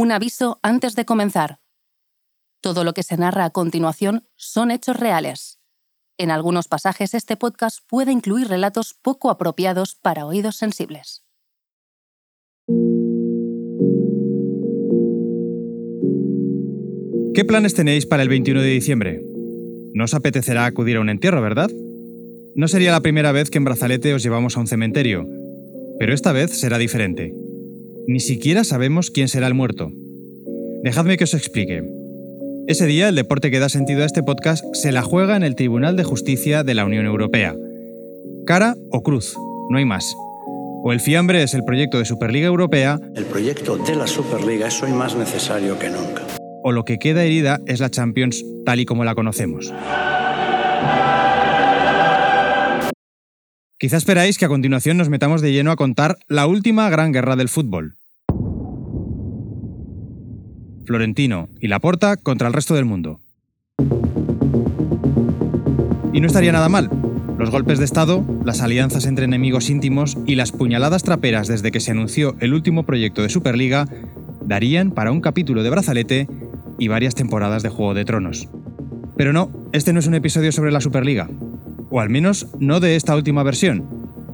Un aviso antes de comenzar. Todo lo que se narra a continuación son hechos reales. En algunos pasajes este podcast puede incluir relatos poco apropiados para oídos sensibles. ¿Qué planes tenéis para el 21 de diciembre? No os apetecerá acudir a un entierro, ¿verdad? No sería la primera vez que en Brazalete os llevamos a un cementerio, pero esta vez será diferente. Ni siquiera sabemos quién será el muerto. Dejadme que os explique. Ese día el deporte que da sentido a este podcast se la juega en el Tribunal de Justicia de la Unión Europea. Cara o cruz, no hay más. O el fiambre es el proyecto de Superliga Europea. El proyecto de la Superliga es hoy más necesario que nunca. O lo que queda herida es la Champions tal y como la conocemos. Quizá esperáis que a continuación nos metamos de lleno a contar la última gran guerra del fútbol. Florentino y Laporta contra el resto del mundo. Y no estaría nada mal. Los golpes de Estado, las alianzas entre enemigos íntimos y las puñaladas traperas desde que se anunció el último proyecto de Superliga darían para un capítulo de brazalete y varias temporadas de Juego de Tronos. Pero no, este no es un episodio sobre la Superliga o al menos no de esta última versión,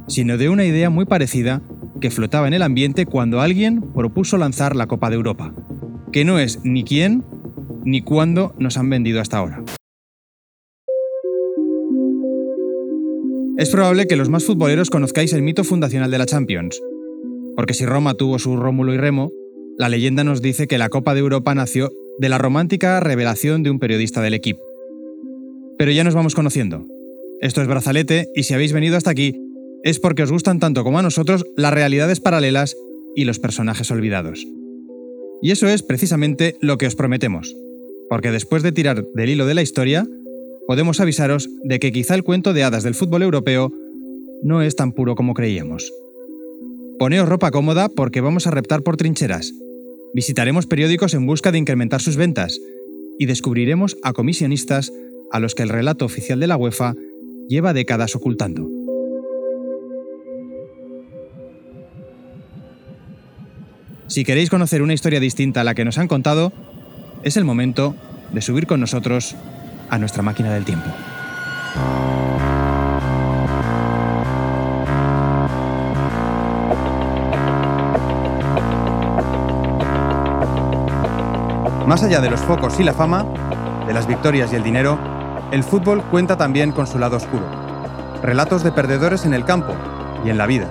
sino de una idea muy parecida que flotaba en el ambiente cuando alguien propuso lanzar la Copa de Europa, que no es ni quién ni cuándo nos han vendido hasta ahora. Es probable que los más futboleros conozcáis el mito fundacional de la Champions, porque si Roma tuvo su Rómulo y Remo, la leyenda nos dice que la Copa de Europa nació de la romántica revelación de un periodista del equipo. Pero ya nos vamos conociendo, esto es Brazalete y si habéis venido hasta aquí es porque os gustan tanto como a nosotros las realidades paralelas y los personajes olvidados. Y eso es precisamente lo que os prometemos, porque después de tirar del hilo de la historia, podemos avisaros de que quizá el cuento de hadas del fútbol europeo no es tan puro como creíamos. Poneos ropa cómoda porque vamos a reptar por trincheras. Visitaremos periódicos en busca de incrementar sus ventas y descubriremos a comisionistas a los que el relato oficial de la UEFA lleva décadas ocultando. Si queréis conocer una historia distinta a la que nos han contado, es el momento de subir con nosotros a nuestra máquina del tiempo. Más allá de los focos y la fama, de las victorias y el dinero, el fútbol cuenta también con su lado oscuro. Relatos de perdedores en el campo y en la vida.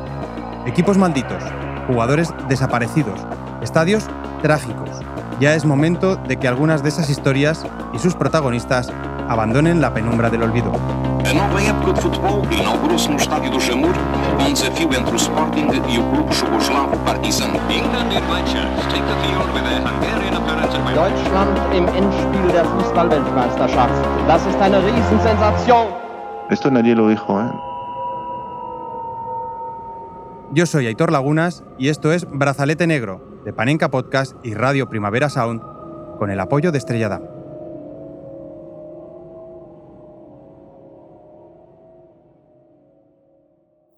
Equipos malditos, jugadores desaparecidos, estadios trágicos. Ya es momento de que algunas de esas historias y sus protagonistas abandonen la penumbra del olvido. A nova época de futebol inaugurou-se no estádio do Jamur, um desafio entre o Sporting e o clube jugoslavo Partizan. England in Manchester take the field with their Hungarian opponent at Deutschland im Endspiel der Fußball-Weltmeisterschaft. Das ist eine Riesensensation. Esto nadie lo dijo, ¿eh? Yo soy Aitor Lagunas y esto es Brazalete Negro, de Panenka Podcast y Radio Primavera Sound, con el apoyo de Estrella.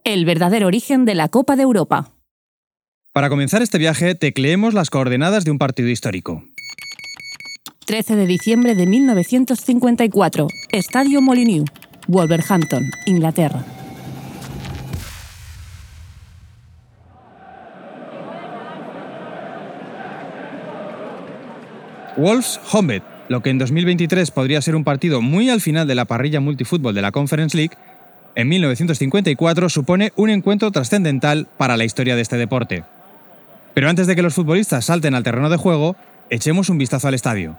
El verdadero origen de la Copa de Europa. Para comenzar este viaje, tecleemos las coordenadas de un partido histórico. 13 de diciembre de 1954, Estadio Molyneux, Wolverhampton, Inglaterra. Wolves Hombet, lo que en 2023 podría ser un partido muy al final de la parrilla multifútbol de la Conference League, en 1954 supone un encuentro trascendental para la historia de este deporte. Pero antes de que los futbolistas salten al terreno de juego, echemos un vistazo al estadio.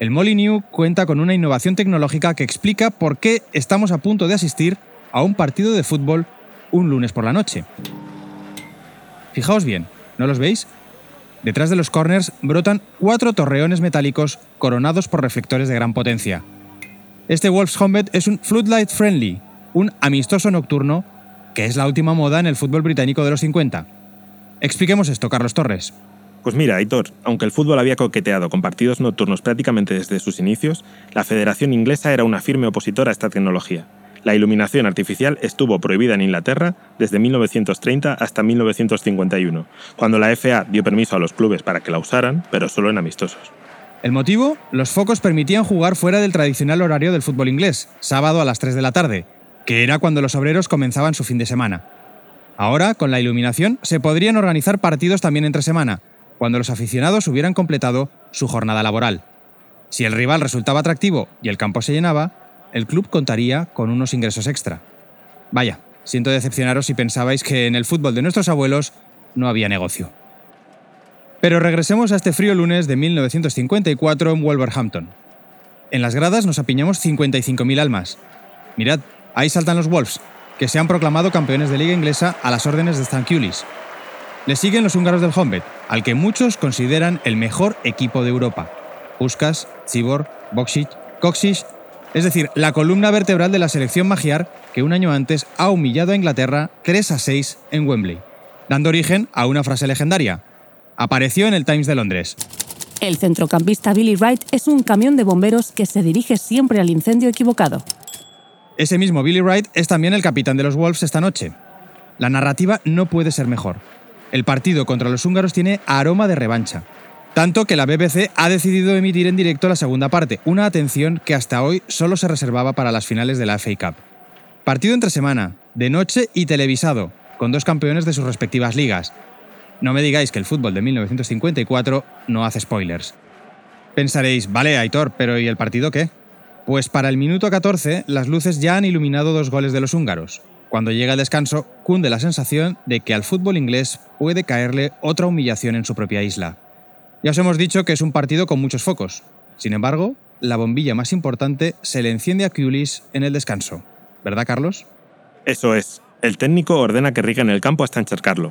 El Molyneux cuenta con una innovación tecnológica que explica por qué estamos a punto de asistir a un partido de fútbol un lunes por la noche. Fijaos bien, ¿no los veis? Detrás de los corners brotan cuatro torreones metálicos coronados por reflectores de gran potencia. Este Wolves Hombet es un floodlight friendly, un amistoso nocturno que es la última moda en el fútbol británico de los 50. Expliquemos esto, Carlos Torres. Pues mira, Aitor, aunque el fútbol había coqueteado con partidos nocturnos prácticamente desde sus inicios, la Federación Inglesa era una firme opositora a esta tecnología. La iluminación artificial estuvo prohibida en Inglaterra desde 1930 hasta 1951, cuando la FA dio permiso a los clubes para que la usaran, pero solo en amistosos. El motivo, los focos permitían jugar fuera del tradicional horario del fútbol inglés, sábado a las 3 de la tarde, que era cuando los obreros comenzaban su fin de semana. Ahora, con la iluminación, se podrían organizar partidos también entre semana, cuando los aficionados hubieran completado su jornada laboral. Si el rival resultaba atractivo y el campo se llenaba, el club contaría con unos ingresos extra. Vaya, siento decepcionaros si pensabais que en el fútbol de nuestros abuelos no había negocio. Pero regresemos a este frío lunes de 1954 en Wolverhampton. En las gradas nos apiñamos 55.000 almas. Mirad, ahí saltan los Wolves, que se han proclamado campeones de liga inglesa a las órdenes de Stan Kulis. Le siguen los húngaros del Honved, al que muchos consideran el mejor equipo de Europa. Puskas, Cibor, Boksic, Koksic, es decir, la columna vertebral de la selección magiar que un año antes ha humillado a Inglaterra 3 a 6 en Wembley, dando origen a una frase legendaria, Apareció en el Times de Londres. El centrocampista Billy Wright es un camión de bomberos que se dirige siempre al incendio equivocado. Ese mismo Billy Wright es también el capitán de los Wolves esta noche. La narrativa no puede ser mejor. El partido contra los húngaros tiene aroma de revancha. Tanto que la BBC ha decidido emitir en directo la segunda parte, una atención que hasta hoy solo se reservaba para las finales de la FA Cup. Partido entre semana, de noche y televisado, con dos campeones de sus respectivas ligas, no me digáis que el fútbol de 1954 no hace spoilers. Pensaréis, vale, Aitor, pero ¿y el partido qué? Pues para el minuto 14, las luces ya han iluminado dos goles de los húngaros. Cuando llega el descanso, cunde la sensación de que al fútbol inglés puede caerle otra humillación en su propia isla. Ya os hemos dicho que es un partido con muchos focos. Sin embargo, la bombilla más importante se le enciende a Culis en el descanso. ¿Verdad, Carlos? Eso es. El técnico ordena que rieguen el campo hasta encharcarlo.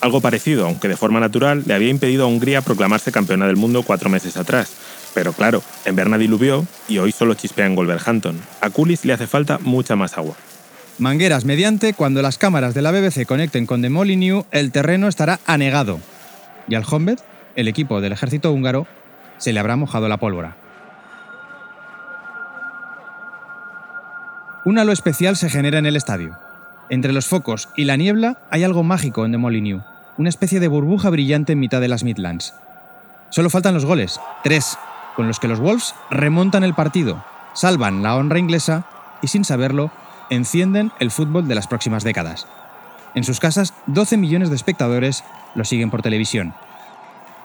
Algo parecido, aunque de forma natural, le había impedido a Hungría proclamarse campeona del mundo cuatro meses atrás. Pero claro, en Berna diluvió y hoy solo chispea en Wolverhampton. A Kulis le hace falta mucha más agua. Mangueras mediante, cuando las cámaras de la BBC conecten con The Molyneux, el terreno estará anegado. Y al Honved, el equipo del ejército húngaro, se le habrá mojado la pólvora. Un halo especial se genera en el estadio. Entre los focos y la niebla hay algo mágico en The Molyneux una especie de burbuja brillante en mitad de las Midlands. Solo faltan los goles, tres, con los que los Wolves remontan el partido, salvan la honra inglesa y sin saberlo, encienden el fútbol de las próximas décadas. En sus casas, 12 millones de espectadores lo siguen por televisión.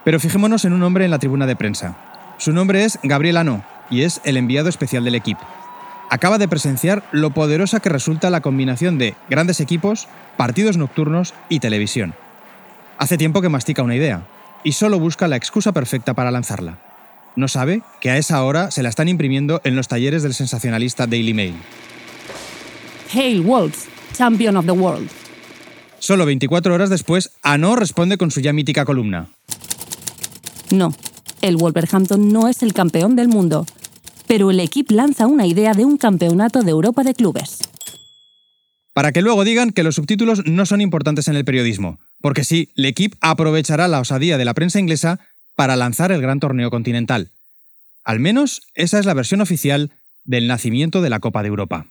Pero fijémonos en un hombre en la tribuna de prensa. Su nombre es Gabriel Ano y es el enviado especial del equipo. Acaba de presenciar lo poderosa que resulta la combinación de grandes equipos, partidos nocturnos y televisión. Hace tiempo que mastica una idea y solo busca la excusa perfecta para lanzarla. No sabe que a esa hora se la están imprimiendo en los talleres del sensacionalista Daily Mail. Hail Wolves, Champion of the World. Solo 24 horas después, Ano responde con su ya mítica columna. No, el Wolverhampton no es el campeón del mundo, pero el equipo lanza una idea de un campeonato de Europa de clubes. Para que luego digan que los subtítulos no son importantes en el periodismo, porque sí, L'Equipe aprovechará la osadía de la prensa inglesa para lanzar el gran torneo continental. Al menos esa es la versión oficial del nacimiento de la Copa de Europa.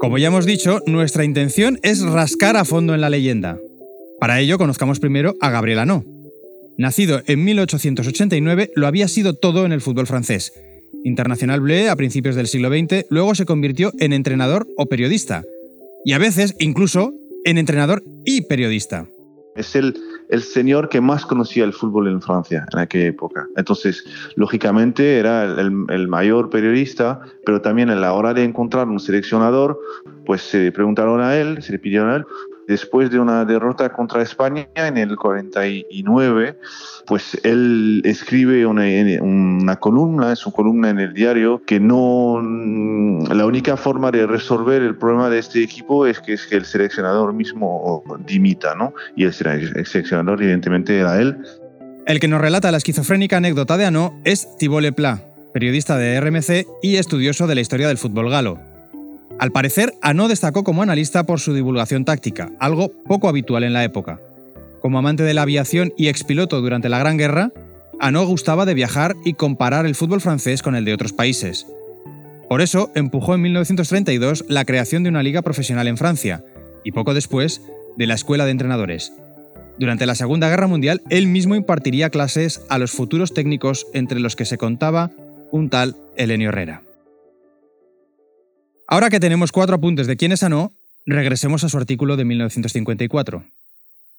Como ya hemos dicho, nuestra intención es rascar a fondo en la leyenda. Para ello conozcamos primero a Gabriel Anot. Nacido en 1889, lo había sido todo en el fútbol francés Internacional Bleu a principios del siglo XX, luego se convirtió en entrenador o periodista. Y a veces incluso en entrenador y periodista. El señor que más conocía el fútbol en Francia en aquella época. Entonces, lógicamente, era el, mayor periodista, pero también a la hora de encontrar un seleccionador, pues se preguntaron a él, se le pidieron a él, después de una derrota contra España en el 49, pues él escribe una, una columna, es una columna en el diario, que no, la única forma de resolver el problema de este equipo es que, es que el seleccionador mismo dimita, ¿no? Y el, el seleccionador evidentemente era él. El que nos relata la esquizofrénica anécdota de Ano es Thibault Lepla, periodista de RMC y estudioso de la historia del fútbol galo. Al parecer, Ano destacó como analista por su divulgación táctica, algo poco habitual en la época. Como amante de la aviación y expiloto durante la Gran Guerra, Anot gustaba de viajar y comparar el fútbol francés con el de otros países. Por eso empujó en 1932 la creación de una liga profesional en Francia y poco después de la Escuela de Entrenadores. Durante la Segunda Guerra Mundial, él mismo impartiría clases a los futuros técnicos entre los que se contaba un tal Elenio Herrera. Ahora que tenemos cuatro apuntes de quién es Anot, regresemos a su artículo de 1954.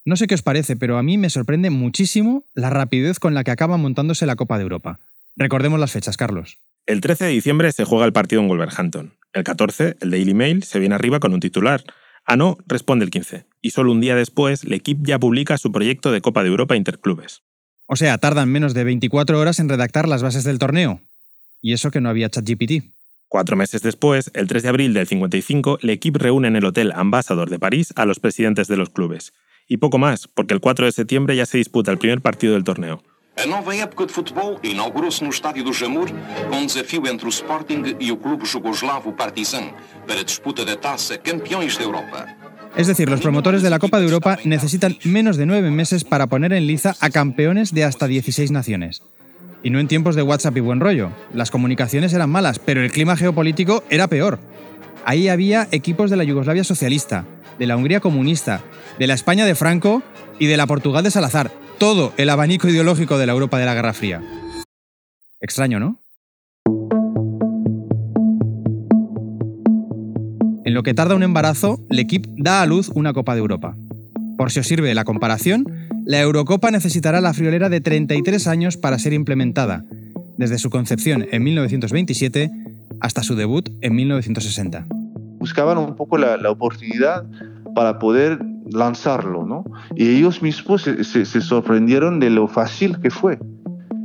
No sé qué os parece, pero a mí me sorprende muchísimo la rapidez con la que acaba montándose la Copa de Europa. Recordemos las fechas, Carlos. El 13 de diciembre se juega el partido en Wolverhampton. El 14, el Daily Mail se viene arriba con un titular. Ano responde el 15. Y solo un día después, el equipo ya publica su proyecto de Copa de Europa Interclubes. O sea, tardan menos de 24 horas en redactar las bases del torneo. Y eso que no había ChatGPT. Cuatro meses después, el 3 de abril del 55, el equipo reúne en el Hotel Ambassador de París a los presidentes de los clubes. Y poco más, porque el 4 de septiembre ya se disputa el primer partido del torneo. A nova época de futebol inaugurou-se no Estádio do Jamor com um desafio entre o Sporting e o clube jugoslavo Partizan para a disputa da taça Campeões da Europa. Es decir, los promotores de la Copa de Europa necesitan menos de nueve meses para poner en liza a campeones de hasta 16 naciones. Y no en tiempos de WhatsApp y buen rollo. Las comunicaciones eran malas, pero el clima geopolítico era peor. Ahí había equipos de la Yugoslavia socialista, de la Hungría comunista, de la España de Franco y de la Portugal de Salazar, todo el abanico ideológico de la Europa de la Guerra Fría. Extraño, ¿no? En lo que tarda un embarazo, equipo da a luz una Copa de Europa. Por si os sirve la comparación, la Eurocopa necesitará la friolera de 33 años para ser implementada, desde su concepción en 1927 hasta su debut en 1960. Buscaban un poco la, la oportunidad para poder lanzarlo, ¿no? Y ellos mismos se, se, se, sorprendieron de lo fácil que fue.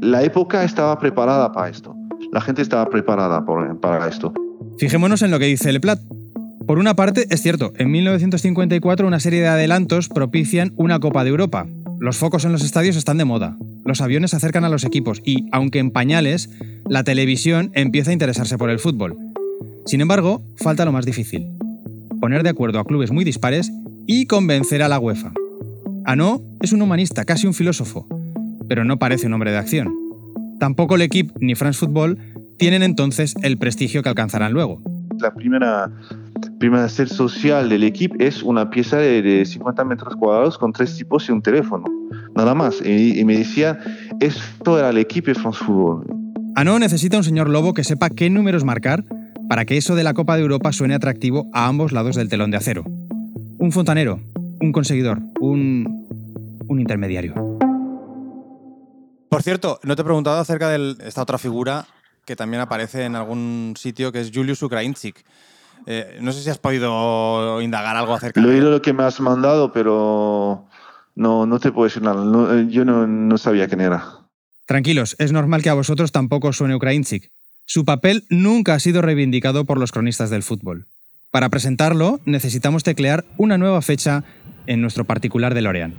La época estaba preparada para esto. La gente estaba preparada por, para esto. Fijémonos en lo que dice Leplat. Por una parte, es cierto, en 1954 una serie de adelantos propician una Copa de Europa. Los focos en los estadios están de moda. Los aviones se acercan a los equipos y, aunque en pañales, la televisión empieza a interesarse por el fútbol. Sin embargo, falta lo más difícil. Poner de acuerdo a clubes muy dispares y convencer a la UEFA. Ano es un humanista, casi un filósofo, pero no parece un hombre de acción. Tampoco el equipo ni France Football tienen entonces el prestigio que alcanzarán luego. La primera, primera sede social del equipo es una pieza de 50 metros cuadrados con tres tipos y un teléfono, nada más. Y, y me decía, esto era el equipo de France Football. Ano necesita un señor lobo que sepa qué números marcar para que eso de la Copa de Europa suene atractivo a ambos lados del telón de acero un fontanero, un conseguidor, un, un intermediario. Por cierto, no te he preguntado acerca de esta otra figura que también aparece en algún sitio, que es Julius Ukrainchik. Eh, no sé si has podido indagar algo acerca Lo he de oído lo que me has mandado, pero no, no te puedo decir nada. No, eh, yo no, no sabía quién era. Tranquilos, es normal que a vosotros tampoco suene Ukrainchik. Su papel nunca ha sido reivindicado por los cronistas del fútbol. Para presentarlo, necesitamos teclear una nueva fecha en nuestro particular de Lorean.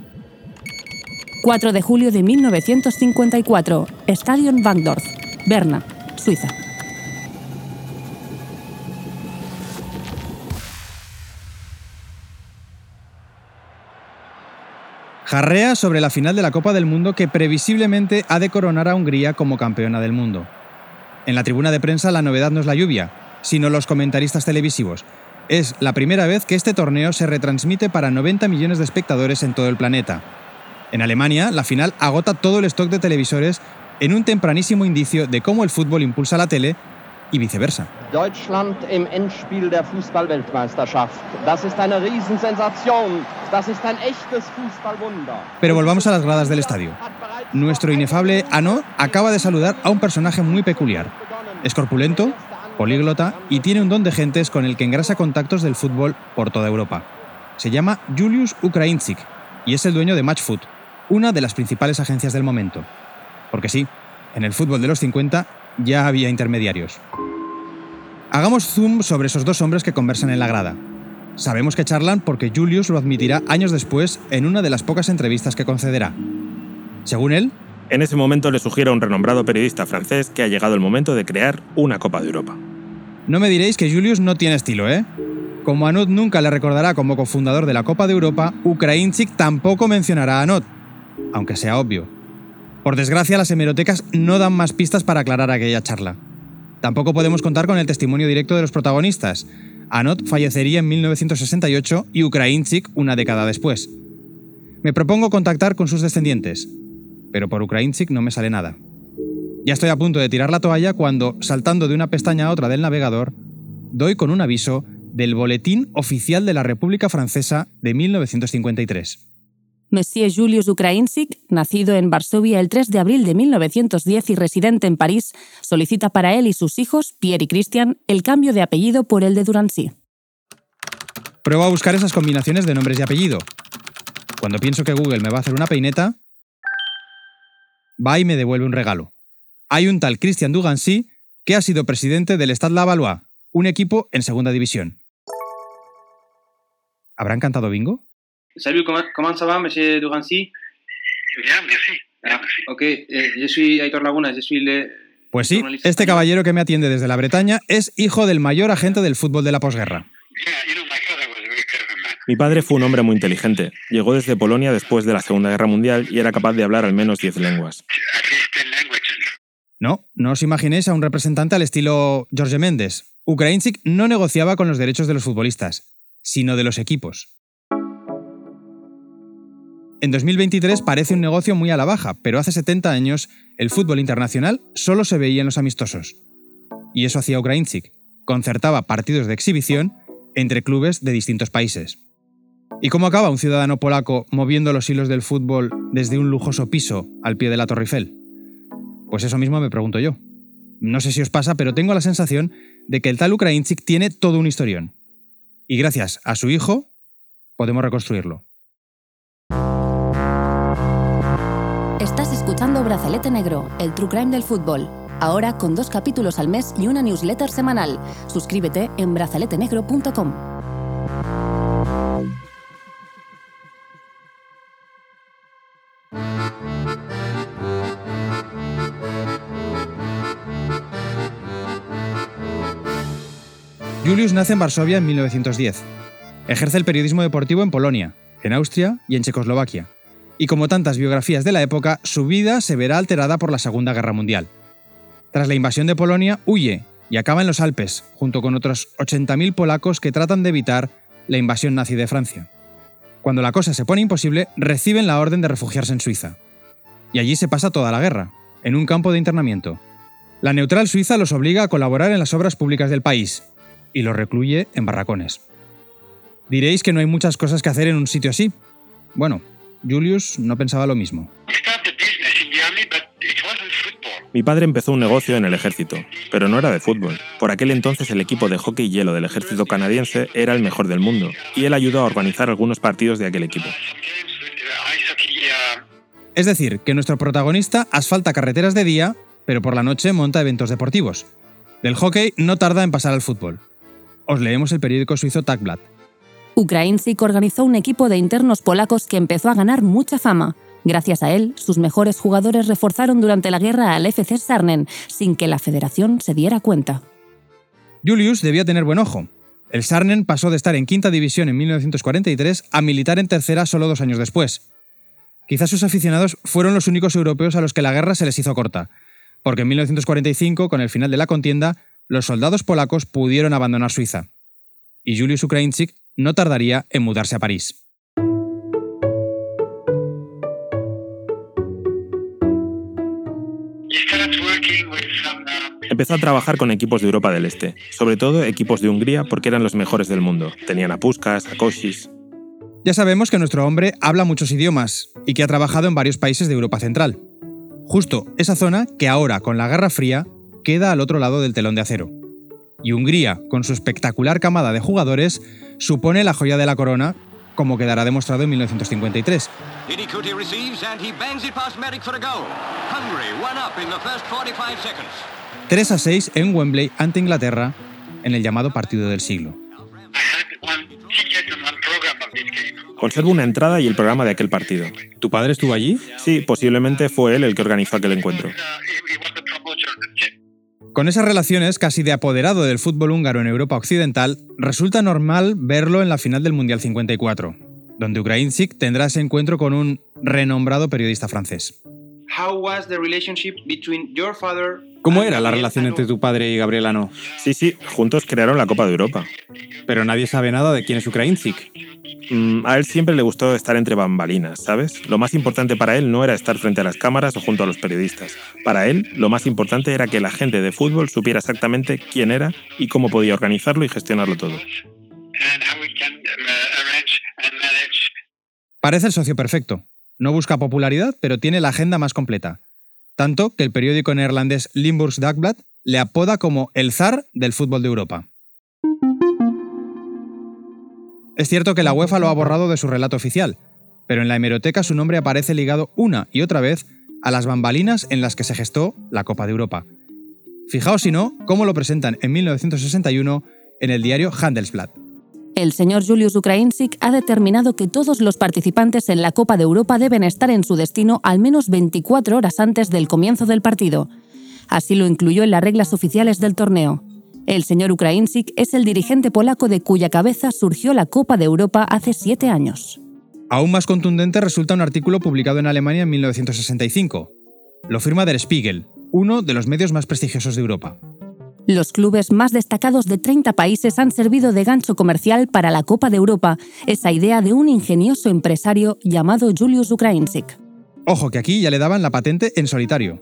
4 de julio de 1954, Stadion Wankdorf, Berna, Suiza. Jarrea sobre la final de la Copa del Mundo que previsiblemente ha de coronar a Hungría como campeona del mundo. En la tribuna de prensa la novedad no es la lluvia, sino los comentaristas televisivos. Es la primera vez que este torneo se retransmite para 90 millones de espectadores en todo el planeta. En Alemania, la final agota todo el stock de televisores en un tempranísimo indicio de cómo el fútbol impulsa la tele y viceversa. Deutschland im Endspiel der Fußball-Weltmeisterschaft. Das ist eine Riesensensation. Das ist ein echtes Fußballwunder. Pero volvamos a las gradas del estadio. Nuestro inefable Ano acaba de saludar a un personaje muy peculiar. Es corpulento, políglota y tiene un don de gentes con el que engrasa contactos del fútbol por toda Europa. Se llama Julius Ukrainchik y es el dueño de Matchfoot, una de las principales agencias del momento. Porque sí, en el fútbol de los 50 ya había intermediarios. Hagamos zoom sobre esos dos hombres que conversan en la grada. Sabemos que charlan porque Julius lo admitirá años después en una de las pocas entrevistas que concederá. Según él, En ese momento le sugiere a un renombrado periodista francés que ha llegado el momento de crear una Copa de Europa. no me diréis que Julius no tiene estilo, ¿eh? Como Anot nunca le recordará como cofundador de la Copa de Europa, Ukrainchik tampoco mencionará a Anot, aunque sea obvio. Por desgracia, las hemerotecas no dan más pistas para aclarar aquella charla. Tampoco podemos contar con el testimonio directo de los protagonistas. Anot fallecería en 1968 y Ukrainchik una década después. Me propongo contactar con sus descendientes, pero por Ukrainchik no me sale nada. Ya estoy a punto de tirar la toalla cuando, saltando de una pestaña a otra del navegador, doy con un aviso del Boletín Oficial de la República Francesa de 1953. Monsieur Julius Ukrainczyk, nacido en Varsovia el 3 de abril de 1910 y residente en París, solicita para él y sus hijos, Pierre y Christian, el cambio de apellido por el de Durancy. Pruebo a buscar esas combinaciones de nombres y apellido. Cuando pienso que Google me va a hacer una peineta, va y me devuelve un regalo. Hay un tal Christian Dugancy que ha sido presidente del Stade Lavallois, un equipo en segunda división. ¿Habrán cantado bingo? Salut, comment, comment ça va, monsieur Durancy Bien, merci. Ah, ok, eh, je suis Aitor Laguna, je suis le... Pues sí, este caballero que me atiende desde la Bretaña es hijo del mayor agente del fútbol de la posguerra. Mi padre fue un hombre muy inteligente. Llegó desde Polonia después de la Segunda Guerra Mundial y era capaz de hablar al menos 10 lenguas. No, no os imaginéis a un representante al estilo George Méndez. Ukrainczyk no negociaba con los derechos de los futbolistas, sino de los equipos. En 2023 parece un negocio muy a la baja, pero hace 70 años el fútbol internacional solo se veía en los amistosos. Y eso hacía Ukrainczyk, concertaba partidos de exhibición entre clubes de distintos países. ¿Y cómo acaba un ciudadano polaco moviendo los hilos del fútbol desde un lujoso piso al pie de la Torre Eiffel? Pues eso mismo me pregunto yo. No sé si os pasa, pero tengo la sensación de que el tal Ukrainczyk tiene todo un historión. Y gracias a su hijo, podemos reconstruirlo. Estás escuchando Brazalete Negro, el True Crime del fútbol. Ahora con dos capítulos al mes y una newsletter semanal. Suscríbete en brazaletenegro.com. Julius nace en Varsovia en 1910. Ejerce el periodismo deportivo en Polonia, en Austria y en Checoslovaquia. Y como tantas biografías de la época, su vida se verá alterada por la Segunda Guerra Mundial. Tras la invasión de Polonia, huye y acaba en los Alpes, junto con otros 80.000 polacos que tratan de evitar la invasión nazi de Francia. Cuando la cosa se pone imposible, reciben la orden de refugiarse en Suiza. Y allí se pasa toda la guerra, en un campo de internamiento. La neutral suiza los obliga a colaborar en las obras públicas del país, y los recluye en barracones. Diréis que no hay muchas cosas que hacer en un sitio así. Bueno, Julius no pensaba lo mismo. Mi padre empezó un negocio en el ejército, pero no era de fútbol. Por aquel entonces el equipo de hockey hielo del ejército canadiense era el mejor del mundo, y él ayudó a organizar algunos partidos de aquel equipo. Es decir, que nuestro protagonista asfalta carreteras de día, pero por la noche monta eventos deportivos. Del hockey no tarda en pasar al fútbol. Os leemos el periódico suizo Tagblatt. Ukrainczyk organizó un equipo de internos polacos que empezó a ganar mucha fama. Gracias a él, sus mejores jugadores reforzaron durante la guerra al FC Sarnen, sin que la federación se diera cuenta. Julius debía tener buen ojo. El Sarnen pasó de estar en quinta división en 1943 a militar en tercera solo dos años después. Quizás sus aficionados fueron los únicos europeos a los que la guerra se les hizo corta, porque en 1945, con el final de la contienda, los soldados polacos pudieron abandonar Suiza. Y Julius Ukrainczyk no tardaría en mudarse a París. Empezó a trabajar con equipos de Europa del Este, sobre todo equipos de Hungría porque eran los mejores del mundo. Tenían a Puskas, a Koshis. Ya sabemos que nuestro hombre habla muchos idiomas y que ha trabajado en varios países de Europa Central. Justo esa zona que ahora, con la Guerra Fría, queda al otro lado del telón de acero. Y Hungría, con su espectacular camada de jugadores, supone la joya de la corona, como quedará demostrado en 1953. 3 a 6 en Wembley ante Inglaterra en el llamado partido del siglo. Conservo una entrada y el programa de aquel partido. ¿Tu padre estuvo allí? Sí, posiblemente fue él el que organizó aquel encuentro. Con esas relaciones casi de apoderado del fútbol húngaro en Europa Occidental, resulta normal verlo en la final del Mundial 54, donde Ukrainczyk tendrá ese encuentro con un renombrado periodista francés. ¿Cómo era la relación entre tu padre y Gabriel Ano? Sí, sí, juntos crearon la Copa de Europa. Pero nadie sabe nada de quién es Ukrainzik. Mm, a él siempre le gustó estar entre bambalinas, ¿sabes? Lo más importante para él no era estar frente a las cámaras o junto a los periodistas. Para él, lo más importante era que la gente de fútbol supiera exactamente quién era y cómo podía organizarlo y gestionarlo todo. Parece el socio perfecto. No busca popularidad, pero tiene la agenda más completa. Tanto que el periódico neerlandés Limburgs Dagblad le apoda como el zar del fútbol de Europa. Es cierto que la UEFA lo ha borrado de su relato oficial, pero en la hemeroteca su nombre aparece ligado una y otra vez a las bambalinas en las que se gestó la Copa de Europa. Fijaos si no, cómo lo presentan en 1961 en el diario Handelsblatt. El señor Julius Ukrainsic ha determinado que todos los participantes en la Copa de Europa deben estar en su destino al menos 24 horas antes del comienzo del partido. Así lo incluyó en las reglas oficiales del torneo. El señor Ukrainsic es el dirigente polaco de cuya cabeza surgió la Copa de Europa hace siete años. Aún más contundente resulta un artículo publicado en Alemania en 1965. Lo firma Der Spiegel, uno de los medios más prestigiosos de Europa. Los clubes más destacados de 30 países han servido de gancho comercial para la Copa de Europa, esa idea de un ingenioso empresario llamado Julius Ukrainsic. Ojo que aquí ya le daban la patente en solitario.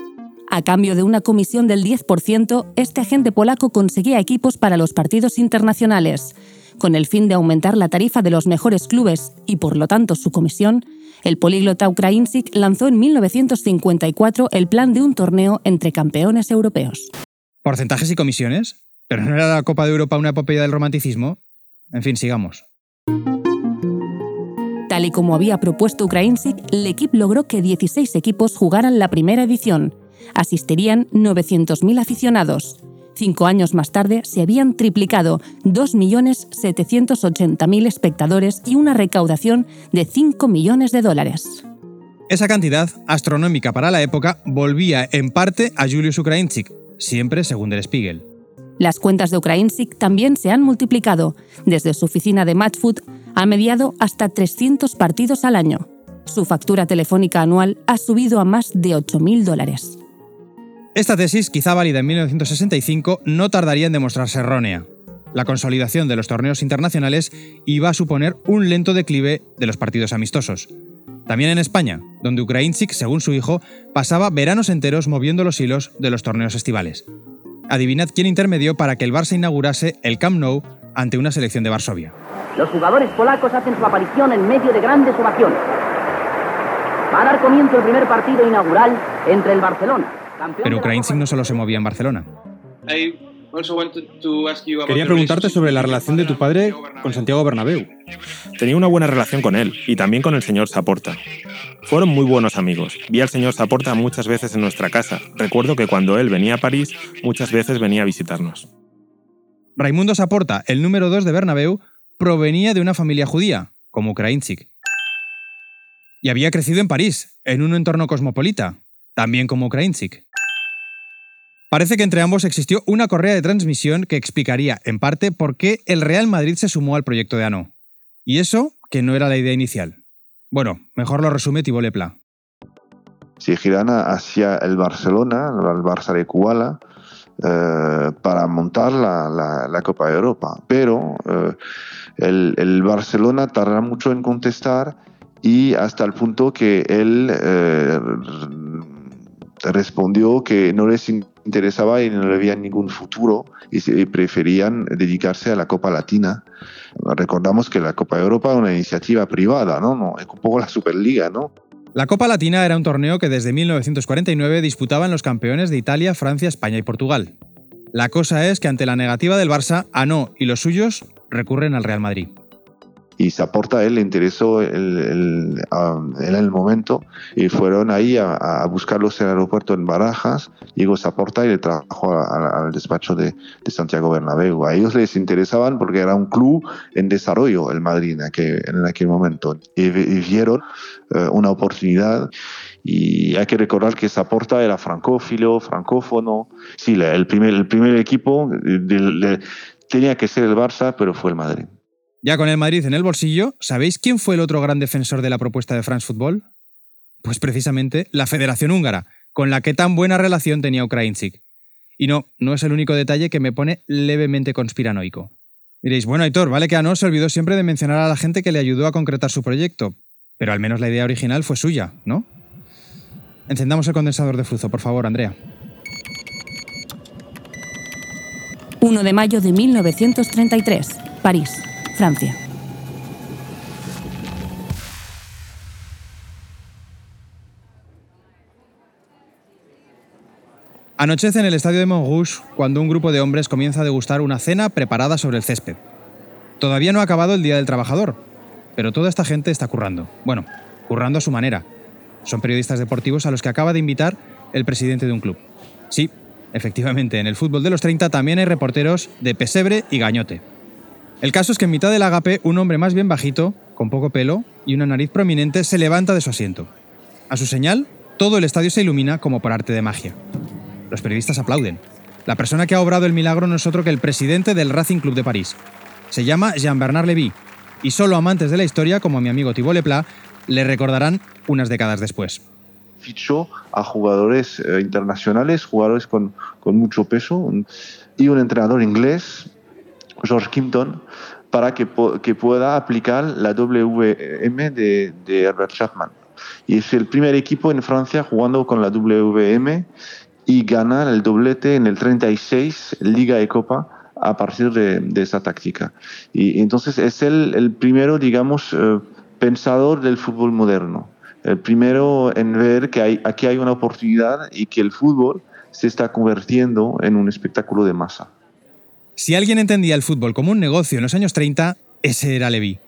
A cambio de una comisión del 10%, este agente polaco conseguía equipos para los partidos internacionales. Con el fin de aumentar la tarifa de los mejores clubes y por lo tanto su comisión, el políglota Ukrainsic lanzó en 1954 el plan de un torneo entre campeones europeos. ¿Porcentajes y comisiones? ¿Pero no era la Copa de Europa una epopeya del romanticismo? En fin, sigamos. Tal y como había propuesto Ukrainsic, el equipo logró que 16 equipos jugaran la primera edición. Asistirían 900.000 aficionados. Cinco años más tarde se habían triplicado 2.780.000 espectadores y una recaudación de 5 millones de dólares. Esa cantidad, astronómica para la época, volvía en parte a Julius Ukrainsic, siempre según Der Spiegel. Las cuentas de Ukrainsic también se han multiplicado. Desde su oficina de Matchfoot ha mediado hasta 300 partidos al año. Su factura telefónica anual ha subido a más de 8.000 dólares. Esta tesis, quizá válida en 1965, no tardaría en demostrarse errónea. La consolidación de los torneos internacionales iba a suponer un lento declive de los partidos amistosos. También en España, donde Ukrainchik, según su hijo, pasaba veranos enteros moviendo los hilos de los torneos estivales. Adivinad quién intermedió para que el Barça inaugurase el Camp Nou ante una selección de Varsovia. Los jugadores polacos hacen su aparición en medio de grandes ovaciones. Va a dar comienzo el primer partido inaugural entre el Barcelona. Pero Ukrainchik no solo se movía en Barcelona. Quería preguntarte sobre la relación de tu padre con Santiago Bernabéu. Tenía una buena relación con él y también con el señor Saporta. Fueron muy buenos amigos. Vi al señor Saporta muchas veces en nuestra casa. Recuerdo que cuando él venía a París, muchas veces venía a visitarnos. Raimundo Saporta, el número 2 de Bernabéu, provenía de una familia judía, como Ukrainchik. Y había crecido en París, en un entorno cosmopolita, también como Ukrainchik. Parece que entre ambos existió una correa de transmisión que explicaría, en parte, por qué el Real Madrid se sumó al proyecto de ANO. Y eso, que no era la idea inicial. Bueno, mejor lo resume Thibaut Lepla. Se giran hacia el Barcelona, el Barça de Kuala, eh, para montar la, la, Copa de Europa. Pero eh, el, el, Barcelona tarda mucho en contestar y hasta el punto que él eh, respondió que no les interesaba y no le veían ningún futuro y, preferían dedicarse a la Copa Latina. Recordamos que la Copa de Europa es una iniciativa privada, ¿no? no es un poco la Superliga, ¿no? La Copa Latina era un torneo que desde 1949 disputaban los campeones de Italia, Francia, España y Portugal. La cosa es que ante la negativa del Barça, ANO y los suyos recurren al Real Madrid y Saporta a él le interesó el, en el momento y fueron ahí a, buscarlos en el aeropuerto en Barajas. Llegó Saporta y le trajo al despacho de, Santiago Bernabéu. A ellos les interesaban porque era un club en desarrollo el Madrid en aquel, en aquel momento y, vieron eh, una oportunidad y hay que recordar que Saporta era francófilo, francófono. Sí, el primer, el primer equipo tenía que ser el Barça, pero fue el Madrid. Ya con el Madrid en el bolsillo, ¿sabéis quién fue el otro gran defensor de la propuesta de France Football? Pues precisamente la Federación Húngara, con la que tan buena relación tenía Ukraincic. Y no, no es el único detalle que me pone levemente conspiranoico. Diréis, bueno, Aitor, vale que Ano se olvidó siempre de mencionar a la gente que le ayudó a concretar su proyecto, pero al menos la idea original fue suya, ¿no? Encendamos el condensador de flujo, por favor, Andrea. 1 de mayo de 1933, París, Francia. Anochece en el estadio de Montrouge cuando un grupo de hombres comienza a degustar una cena preparada sobre el césped. Todavía no ha acabado el Día del Trabajador, pero toda esta gente está currando. Bueno, currando a su manera. Son periodistas deportivos a los que acaba de invitar el presidente de un club. Sí, efectivamente, en el fútbol de los 30 también hay reporteros de pesebre y gañote. El caso es que en mitad del agape, un hombre más bien bajito, con poco pelo y una nariz prominente, se levanta de su asiento. A su señal, todo el estadio se ilumina como por arte de magia. Los periodistas aplauden. La persona que ha obrado el milagro no es otro que el presidente del Racing Club de París. Se llama Jean-Bernard Lévy, y solo amantes de la historia, como mi amigo Thibault Lepla, le recordarán unas décadas después. Fichó a jugadores eh, internacionales, jugadores con, con mucho peso, y un entrenador inglés, George Kimpton, para que, pueda aplicar la WM de, de Herbert Chapman. Y es el primer equipo en Francia jugando con la WM y gana el doblete en el 36 Liga y Copa a partir de, esa táctica. Y entonces es el, primero, digamos, eh, pensador del fútbol moderno. El primero en ver que aquí hay una oportunidad y que el fútbol se está convirtiendo en un espectáculo de masa. Si alguien entendía el fútbol como un negocio en los años 30, ese era Levy.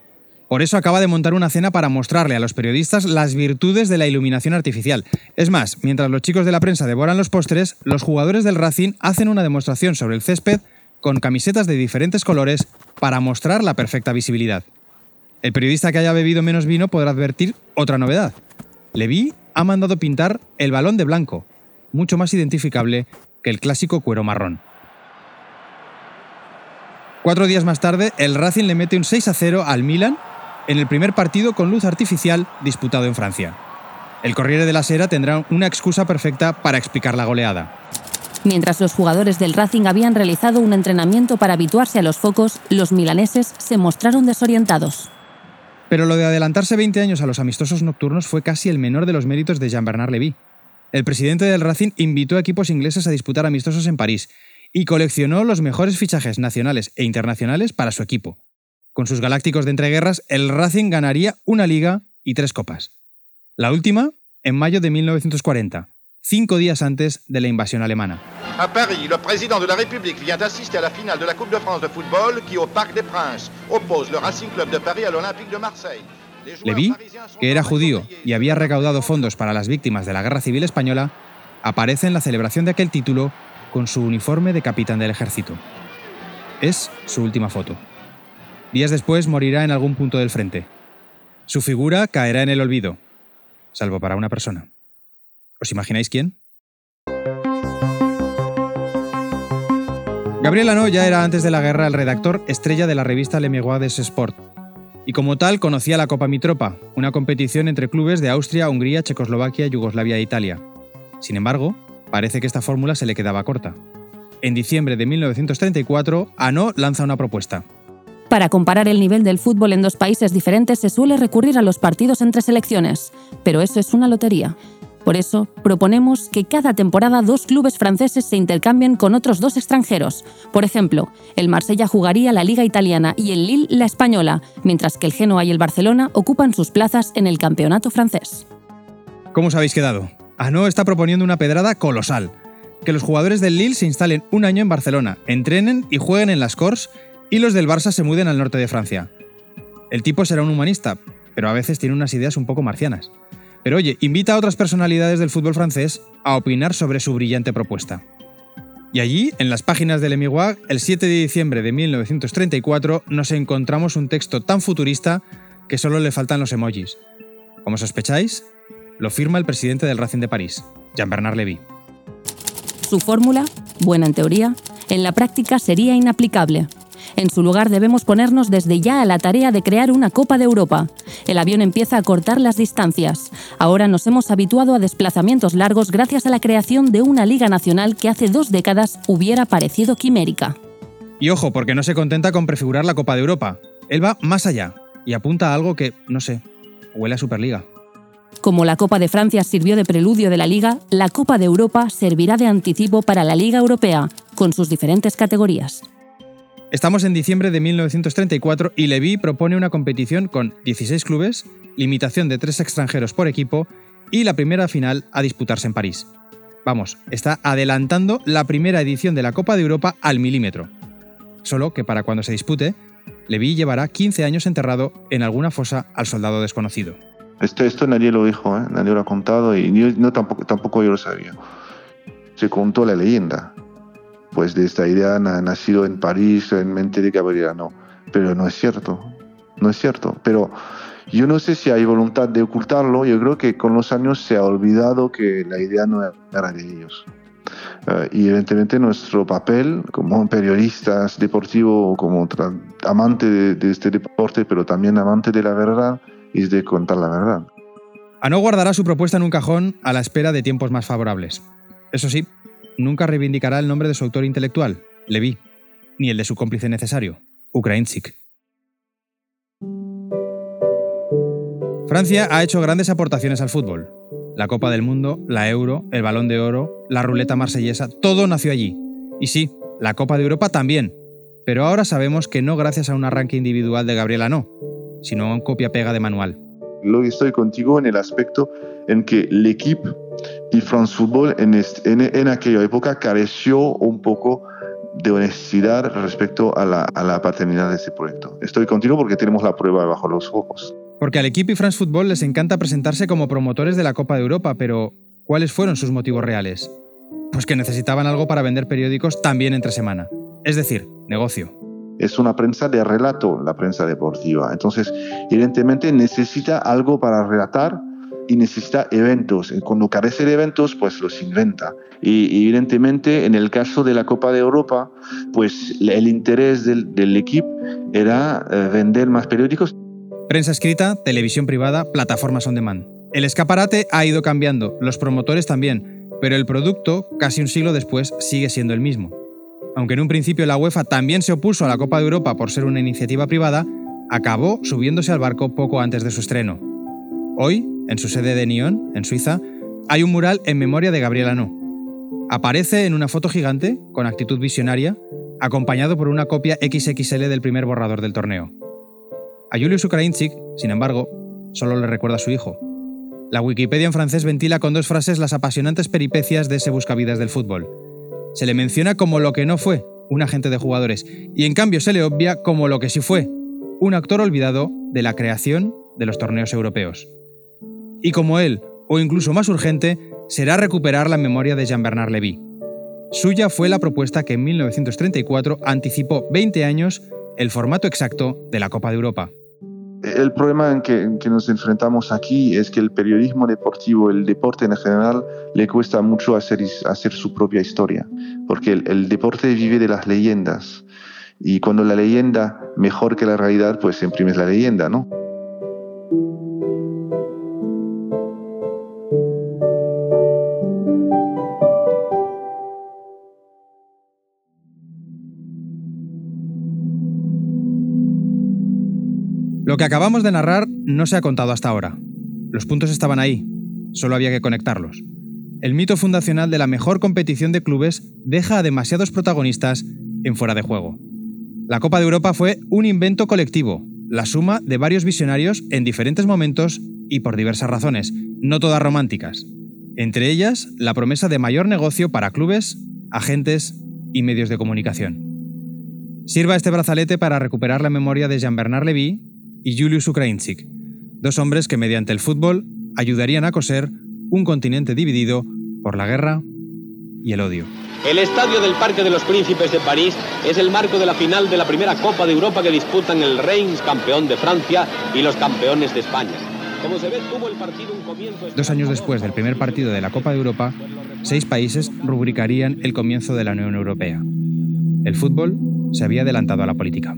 Por eso acaba de montar una cena para mostrarle a los periodistas las virtudes de la iluminación artificial. Es más, mientras los chicos de la prensa devoran los postres, los jugadores del Racing hacen una demostración sobre el césped con camisetas de diferentes colores para mostrar la perfecta visibilidad. El periodista que haya bebido menos vino podrá advertir otra novedad. Levy ha mandado pintar el balón de blanco, mucho más identificable que el clásico cuero marrón. Cuatro días más tarde, el Racing le mete un 6 a 0 al Milan en el primer partido con luz artificial disputado en Francia. El Corriere de la Sera tendrá una excusa perfecta para explicar la goleada. Mientras los jugadores del Racing habían realizado un entrenamiento para habituarse a los focos, los milaneses se mostraron desorientados. Pero lo de adelantarse 20 años a los amistosos nocturnos fue casi el menor de los méritos de Jean-Bernard Lévy. El presidente del Racing invitó a equipos ingleses a disputar amistosos en París y coleccionó los mejores fichajes nacionales e internacionales para su equipo. Con sus galácticos de entreguerras, el Racing ganaría una liga y tres copas. La última, en mayo de 1940, cinco días antes de la invasión alemana. À Paris, le président de la République vient d'assister à la finale de la Coupe de France de football qui, au Parc des Princes, oppose le Racing Club de Paris à l'Olympique de Marseille. Que era judío y había recaudado fondos para las víctimas de la Guerra Civil Española, aparece en la celebración de aquel título con su uniforme de capitán del ejército. Es su última foto. Días después morirá en algún punto del frente. Su figura caerá en el olvido, salvo para una persona. ¿Os imagináis quién? Gabriel Ano ya era antes de la guerra el redactor estrella de la revista Le Miroir des Sport, y como tal conocía la Copa Mitropa, una competición entre clubes de Austria, Hungría, Checoslovaquia, Yugoslavia e Italia. Sin embargo, parece que esta fórmula se le quedaba corta. En diciembre de 1934, Ano lanza una propuesta. Para comparar el nivel del fútbol en dos países diferentes se suele recurrir a los partidos entre selecciones, pero eso es una lotería. Por eso, proponemos que cada temporada dos clubes franceses se intercambien con otros dos extranjeros. Por ejemplo, el Marsella jugaría la Liga Italiana y el Lille la Española, mientras que el Genoa y el Barcelona ocupan sus plazas en el campeonato francés. ¿Cómo os habéis quedado? Ano está proponiendo una pedrada colosal. Que los jugadores del Lille se instalen un año en Barcelona, entrenen y jueguen en las Corts y los del Barça se muden al norte de Francia. El tipo será un humanista, pero a veces tiene unas ideas un poco marcianas. Pero oye, invita a otras personalidades del fútbol francés a opinar sobre su brillante propuesta. Y allí, en las páginas del Emiguag, el 7 de diciembre de 1934, nos encontramos un texto tan futurista que solo le faltan los emojis. Como sospecháis, lo firma el presidente del Racing de París, Jean-Bernard Lévy. Su fórmula, buena en teoría, en la práctica sería inaplicable. En su lugar debemos ponernos desde ya a la tarea de crear una Copa de Europa. El avión empieza a cortar las distancias. Ahora nos hemos habituado a desplazamientos largos gracias a la creación de una Liga Nacional que hace dos décadas hubiera parecido quimérica. Y ojo, porque no se contenta con prefigurar la Copa de Europa. Él va más allá y apunta a algo que, no sé, huele a Superliga. Como la Copa de Francia sirvió de preludio de la Liga, la Copa de Europa servirá de anticipo para la Liga Europea, con sus diferentes categorías. Estamos en diciembre de 1934 y Levy propone una competición con 16 clubes, limitación de tres extranjeros por equipo y la primera final a disputarse en París. Vamos, está adelantando la primera edición de la Copa de Europa al milímetro. Solo que para cuando se dispute, Levy llevará 15 años enterrado en alguna fosa al soldado desconocido. Esto, esto nadie lo dijo, ¿eh? nadie lo ha contado y yo, no, tampoco, yo lo sabía. Se contó la leyenda. Pues de esta idea nacido en París, en mente de Gabriela, no. Pero no es cierto, no es cierto. Pero yo no sé si hay voluntad de ocultarlo, yo creo que con los años se ha olvidado que la idea no era de ellos. Uh, y evidentemente nuestro papel como periodistas deportivos, como amante de, de, este deporte, pero también amante de la verdad, es de contar la verdad. Ano guardará su propuesta en un cajón a la espera de tiempos más favorables. Eso sí, nunca reivindicará el nombre de su autor intelectual, Levi, ni el de su cómplice necesario, Ukrainsik. Francia ha hecho grandes aportaciones al fútbol. La Copa del Mundo, la Euro, el Balón de Oro, la ruleta marsellesa, todo nació allí. Y sí, la Copa de Europa también. Pero ahora sabemos que no gracias a un arranque individual de Gabriela no, sino un copia-pega de manual. Lo estoy contigo en el aspecto en que el equipo y France Football en, este, en, en, aquella época careció un poco de honestidad respecto a la, a la paternidad de ese proyecto. Estoy contigo porque tenemos la prueba bajo los ojos. Porque al equipo y France Football les encanta presentarse como promotores de la Copa de Europa, pero ¿cuáles fueron sus motivos reales? Pues que necesitaban algo para vender periódicos también entre semana. Es decir, negocio. Es una prensa de relato, la prensa deportiva. Entonces, evidentemente necesita algo para relatar y necesita eventos. Cuando carece de eventos, pues los inventa. Y evidentemente, en el caso de la Copa de Europa, pues el interés del, del equipo era eh, vender más periódicos. Prensa escrita, televisión privada, plataformas on demand. El escaparate ha ido cambiando, los promotores también, pero el producto, casi un siglo después, sigue siendo el mismo. Aunque en un principio la UEFA también se opuso a la Copa de Europa por ser una iniciativa privada, acabó subiéndose al barco poco antes de su estreno. Hoy, en su sede de Nyon, en Suiza, hay un mural en memoria de Gabriel Anó. Aparece en una foto gigante, con actitud visionaria, acompañado por una copia XXL del primer borrador del torneo. A Julius Ukrainsik, sin embargo, solo le recuerda a su hijo. La Wikipedia en francés ventila con dos frases las apasionantes peripecias de ese buscavidas del fútbol. Se le menciona como lo que no fue, un agente de jugadores, y en cambio se le obvia como lo que sí fue, un actor olvidado de la creación de los torneos europeos. Y como él, o incluso más urgente, será recuperar la memoria de Jean-Bernard Lévy. Suya fue la propuesta que en 1934 anticipó 20 años el formato exacto de la Copa de Europa. El problema en que, nos enfrentamos aquí es que el periodismo deportivo, el deporte en general, le cuesta mucho hacer, hacer su propia historia, porque el, el, deporte vive de las leyendas. Y cuando la leyenda mejor que la realidad, pues imprimes la leyenda, ¿no? Lo que acabamos de narrar no se ha contado hasta ahora. Los puntos estaban ahí, solo había que conectarlos. El mito fundacional de la mejor competición de clubes deja a demasiados protagonistas en fuera de juego. La Copa de Europa fue un invento colectivo, la suma de varios visionarios en diferentes momentos y por diversas razones, no todas románticas. Entre ellas, la promesa de mayor negocio para clubes, agentes y medios de comunicación. Sirva este brazalete para recuperar la memoria de Jean-Bernard Lévy y Julius Ukrainsik, dos hombres que mediante el fútbol ayudarían a coser un continente dividido por la guerra y el odio. El estadio del Parque de los Príncipes de París es el marco de la final de la primera Copa de Europa que disputan el Reims, campeón de Francia, y los campeones de España. Como se ve, tuvo el partido un comienzo... Dos años después del primer partido de la Copa de Europa, seis países rubricarían el comienzo de la Unión Europea. El fútbol se había adelantado a la política.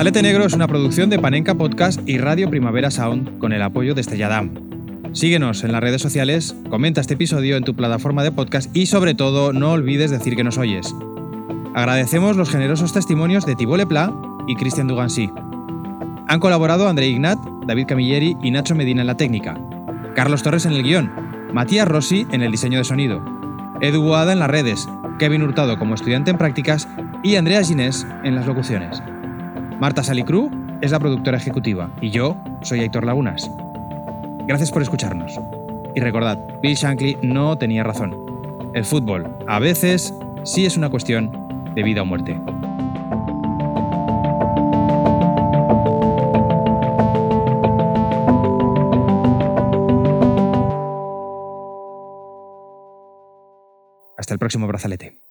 Brazalete Negro es una producción de Panenka Podcast y Radio Primavera Sound con el apoyo de Estelladam. Síguenos en las redes sociales, comenta este episodio en tu plataforma de podcast y sobre todo no olvides decir que nos oyes. Agradecemos los generosos testimonios de Thibault Lepla y Cristian Dugancy. Han colaborado André Ignat, David Camilleri y Nacho Medina en la técnica, Carlos Torres en el guion, Matías Rossi en el diseño de sonido, Edu Boada en las redes, Kevin Hurtado como estudiante en prácticas y Andrea Ginés en las locuciones. Marta Salicru es la productora ejecutiva y yo soy Héctor Lagunas. Gracias por escucharnos. Y recordad, Bill Shankly no tenía razón. El fútbol, a veces, sí es una cuestión de vida o muerte. Hasta el próximo brazalete.